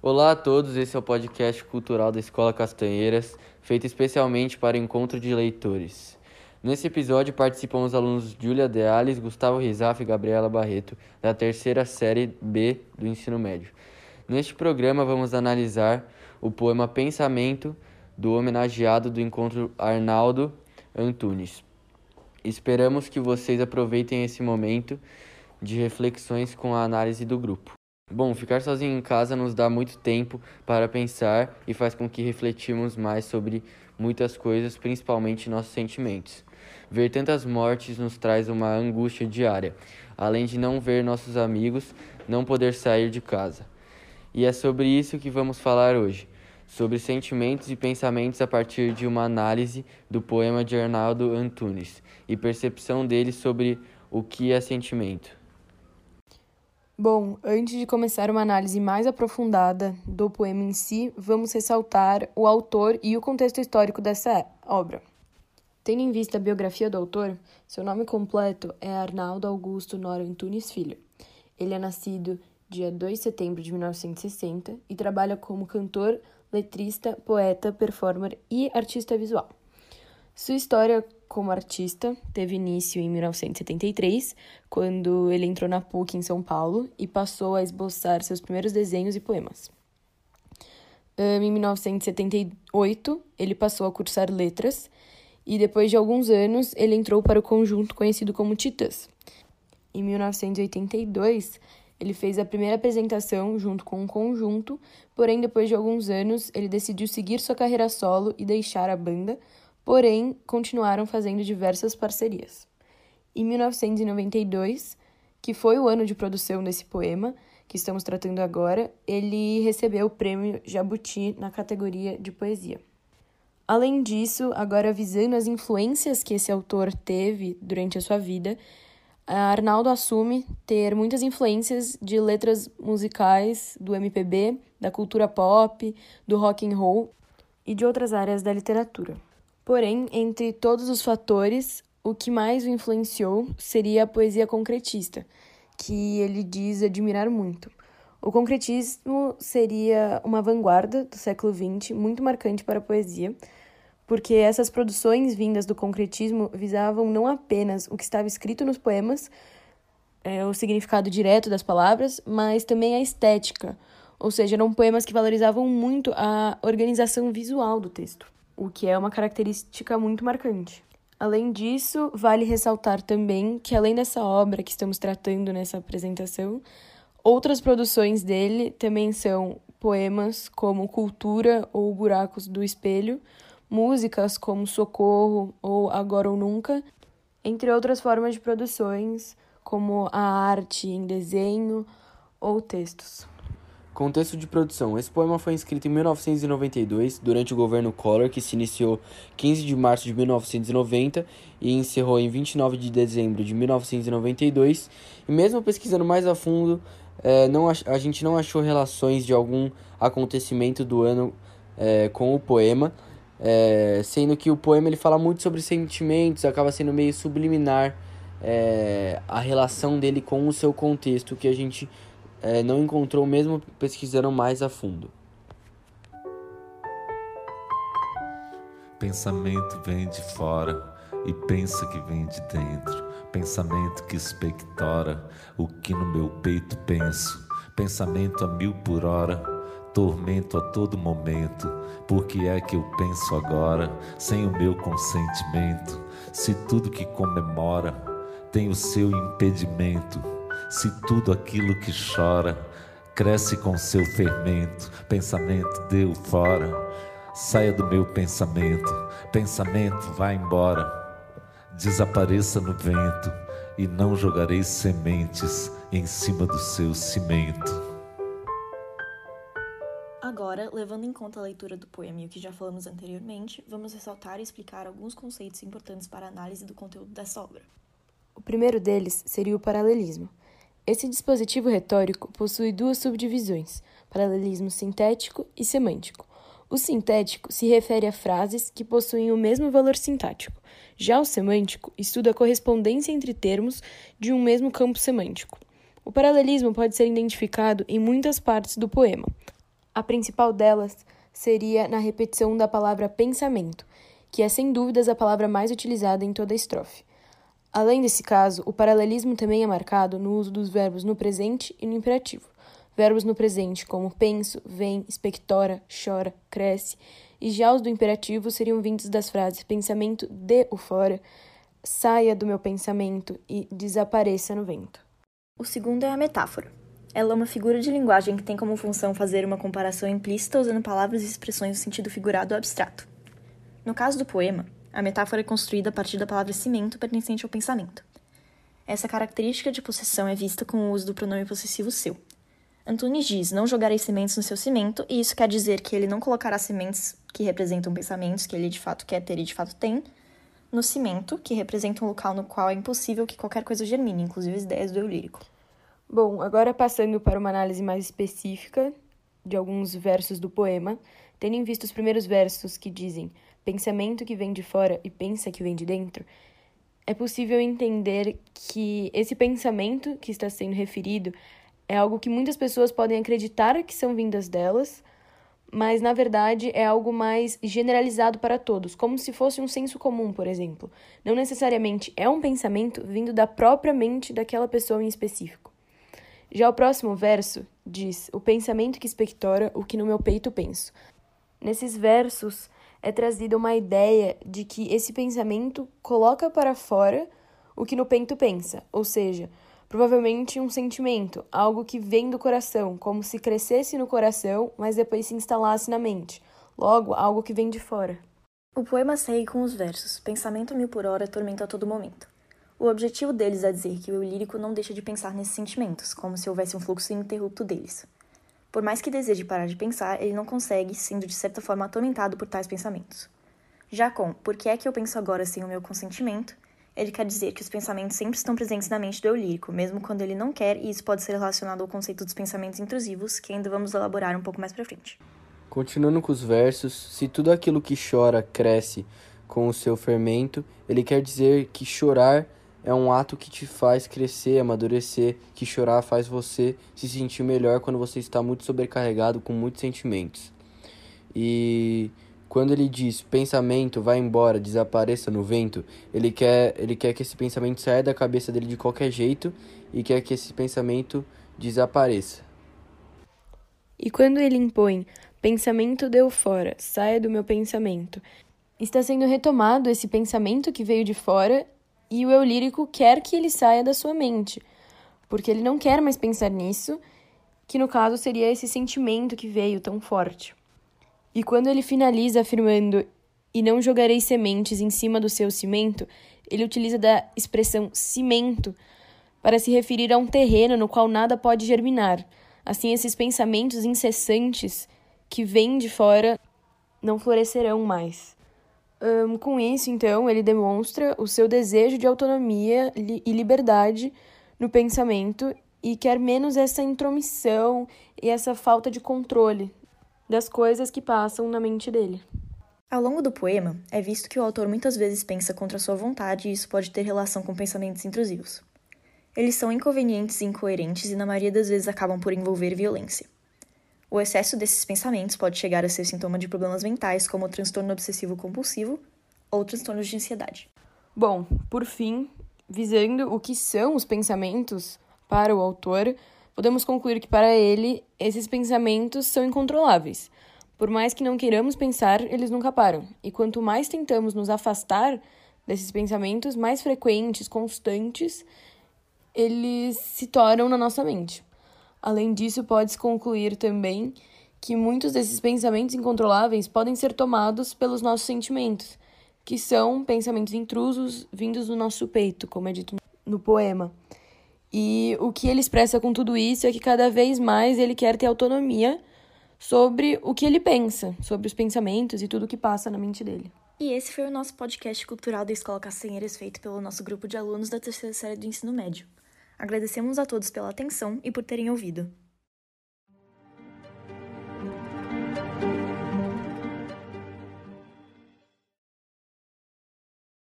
Olá a todos, esse é o podcast cultural da Escola Castanheiras, feito especialmente para o encontro de leitores. Nesse episódio participam os alunos Júlia Deales, Gustavo Rizaf e Gabriela Barreto, da terceira série B do ensino médio. Neste programa vamos analisar o poema Pensamento, do homenageado do encontro Arnaldo Antunes. Esperamos que vocês aproveitem esse momento de reflexões com a análise do grupo. Bom, ficar sozinho em casa nos dá muito tempo para pensar e faz com que refletimos mais sobre muitas coisas, principalmente nossos sentimentos. Ver tantas mortes nos traz uma angústia diária, além de não ver nossos amigos, não poder sair de casa. E é sobre isso que vamos falar hoje, sobre sentimentos e pensamentos a partir de uma análise do poema de Arnaldo Antunes e percepção dele sobre o que é sentimento. Bom, antes de começar uma análise mais aprofundada do poema em si, vamos ressaltar o autor e o contexto histórico dessa obra. Tendo em vista a biografia do autor, seu nome completo é Arnaldo Augusto Nora Antunes Filho. Ele é nascido dia 2 de setembro de 1960 e trabalha como cantor, letrista, poeta, performer e artista visual. Sua história como artista teve início em 1973, quando ele entrou na PUC em São Paulo e passou a esboçar seus primeiros desenhos e poemas. Em 1978, ele passou a cursar letras e depois de alguns anos ele entrou para o conjunto conhecido como Titãs. Em 1982, ele fez a primeira apresentação junto com um conjunto, porém depois de alguns anos ele decidiu seguir sua carreira solo e deixar a banda porém continuaram fazendo diversas parcerias. Em 1992, que foi o ano de produção desse poema que estamos tratando agora, ele recebeu o prêmio Jabuti na categoria de poesia. Além disso, agora visando as influências que esse autor teve durante a sua vida, Arnaldo assume ter muitas influências de letras musicais do MPB, da cultura pop, do rock and roll e de outras áreas da literatura. Porém, entre todos os fatores, o que mais o influenciou seria a poesia concretista, que ele diz admirar muito. O concretismo seria uma vanguarda do século XX muito marcante para a poesia, porque essas produções vindas do concretismo visavam não apenas o que estava escrito nos poemas, é, o significado direto das palavras, mas também a estética, ou seja, eram poemas que valorizavam muito a organização visual do texto o que é uma característica muito marcante. Além disso, vale ressaltar também que, além dessa obra que estamos tratando nessa apresentação, outras produções dele também são poemas como Cultura ou Buracos do Espelho, músicas como Socorro ou Agora ou Nunca, entre outras formas de produções, como a arte em desenho ou textos. Contexto de produção. Esse poema foi escrito em 1992, durante o governo Collor, que se iniciou 15 de março de 1990 e encerrou em 29 de dezembro de 1992. E mesmo pesquisando mais a fundo, é, não, a gente não achou relações de algum acontecimento do ano é, com o poema, é, sendo que o poema ele fala muito sobre sentimentos, acaba sendo meio subliminar a relação dele com o seu contexto que a gente é, não encontrou mesmo pesquisando mais a fundo. Pensamento vem de fora e pensa que vem de dentro. Pensamento que expectora o que no meu peito penso. Pensamento a mil por hora, tormento a todo momento. Por que é que eu penso agora, sem o meu consentimento? Se tudo que comemora tem o seu impedimento se tudo aquilo que chora cresce com seu fermento, pensamento deu fora, saia do meu pensamento, pensamento vá embora, desapareça no vento e não jogarei sementes em cima do seu cimento. Agora, levando em conta a leitura do poema e o que já falamos anteriormente, vamos ressaltar e explicar alguns conceitos importantes para a análise do conteúdo dessa obra. O primeiro deles seria o paralelismo. Esse dispositivo retórico possui duas subdivisões: paralelismo sintético e semântico. O sintético se refere a frases que possuem o mesmo valor sintático. Já o semântico estuda a correspondência entre termos de um mesmo campo semântico. O paralelismo pode ser identificado em muitas partes do poema. A principal delas seria na repetição da palavra pensamento, que é sem dúvidas a palavra mais utilizada em toda a estrofe. Além desse caso, o paralelismo também é marcado no uso dos verbos no presente e no imperativo. Verbos no presente como penso, vem, expectora, chora, cresce, e já os do imperativo seriam vindos das frases pensamento de o fora, saia do meu pensamento e desapareça no vento. O segundo é a metáfora. Ela é uma figura de linguagem que tem como função fazer uma comparação implícita usando palavras e expressões no sentido figurado ou abstrato. No caso do poema, a metáfora é construída a partir da palavra cimento pertencente ao pensamento. Essa característica de possessão é vista com o uso do pronome possessivo seu. Antunes diz: Não jogarei sementes no seu cimento, e isso quer dizer que ele não colocará sementes que representam pensamentos que ele de fato quer ter e de fato tem, no cimento, que representa um local no qual é impossível que qualquer coisa germine, inclusive as ideias do eu lírico. Bom, agora passando para uma análise mais específica de alguns versos do poema, tendo em vista os primeiros versos que dizem pensamento que vem de fora e pensa que vem de dentro, é possível entender que esse pensamento que está sendo referido é algo que muitas pessoas podem acreditar que são vindas delas, mas na verdade é algo mais generalizado para todos, como se fosse um senso comum, por exemplo. Não necessariamente é um pensamento vindo da própria mente daquela pessoa em específico. Já o próximo verso diz: O pensamento que expectora o que no meu peito penso. Nesses versos, é trazida uma ideia de que esse pensamento coloca para fora o que no peito pensa, ou seja, provavelmente um sentimento, algo que vem do coração, como se crescesse no coração, mas depois se instalasse na mente. Logo, algo que vem de fora. O poema segue com os versos: Pensamento mil por hora, tormento a todo momento. O objetivo deles é dizer que o lírico não deixa de pensar nesses sentimentos, como se houvesse um fluxo ininterrupto deles. Por mais que deseje parar de pensar, ele não consegue, sendo de certa forma atormentado por tais pensamentos. Já com Por que é que eu penso agora sem o meu consentimento? Ele quer dizer que os pensamentos sempre estão presentes na mente do eu lírico, mesmo quando ele não quer, e isso pode ser relacionado ao conceito dos pensamentos intrusivos, que ainda vamos elaborar um pouco mais para frente. Continuando com os versos, se tudo aquilo que chora cresce com o seu fermento, ele quer dizer que chorar é um ato que te faz crescer, amadurecer, que chorar faz você se sentir melhor quando você está muito sobrecarregado com muitos sentimentos. E quando ele diz pensamento vai embora, desapareça no vento, ele quer, ele quer que esse pensamento saia da cabeça dele de qualquer jeito e quer que esse pensamento desapareça. E quando ele impõe pensamento deu fora, saia do meu pensamento, está sendo retomado esse pensamento que veio de fora e o eu lírico quer que ele saia da sua mente, porque ele não quer mais pensar nisso, que no caso seria esse sentimento que veio tão forte. E quando ele finaliza afirmando e não jogarei sementes em cima do seu cimento, ele utiliza da expressão cimento para se referir a um terreno no qual nada pode germinar. Assim, esses pensamentos incessantes que vêm de fora não florescerão mais. Um, com isso, então, ele demonstra o seu desejo de autonomia e liberdade no pensamento e quer menos essa intromissão e essa falta de controle das coisas que passam na mente dele. Ao longo do poema, é visto que o autor muitas vezes pensa contra sua vontade e isso pode ter relação com pensamentos intrusivos. Eles são inconvenientes e incoerentes e, na maioria das vezes, acabam por envolver violência. O excesso desses pensamentos pode chegar a ser sintoma de problemas mentais, como o transtorno obsessivo compulsivo ou transtornos de ansiedade. Bom, por fim, visando o que são os pensamentos para o autor, podemos concluir que para ele esses pensamentos são incontroláveis. Por mais que não queiramos pensar, eles nunca param. E quanto mais tentamos nos afastar desses pensamentos, mais frequentes, constantes, eles se tornam na nossa mente. Além disso, pode-se concluir também que muitos desses pensamentos incontroláveis podem ser tomados pelos nossos sentimentos, que são pensamentos intrusos vindos do nosso peito, como é dito no poema. E o que ele expressa com tudo isso é que cada vez mais ele quer ter autonomia sobre o que ele pensa, sobre os pensamentos e tudo que passa na mente dele. E esse foi o nosso podcast cultural da Escola Castanheiras, feito pelo nosso grupo de alunos da terceira série do ensino médio. Agradecemos a todos pela atenção e por terem ouvido.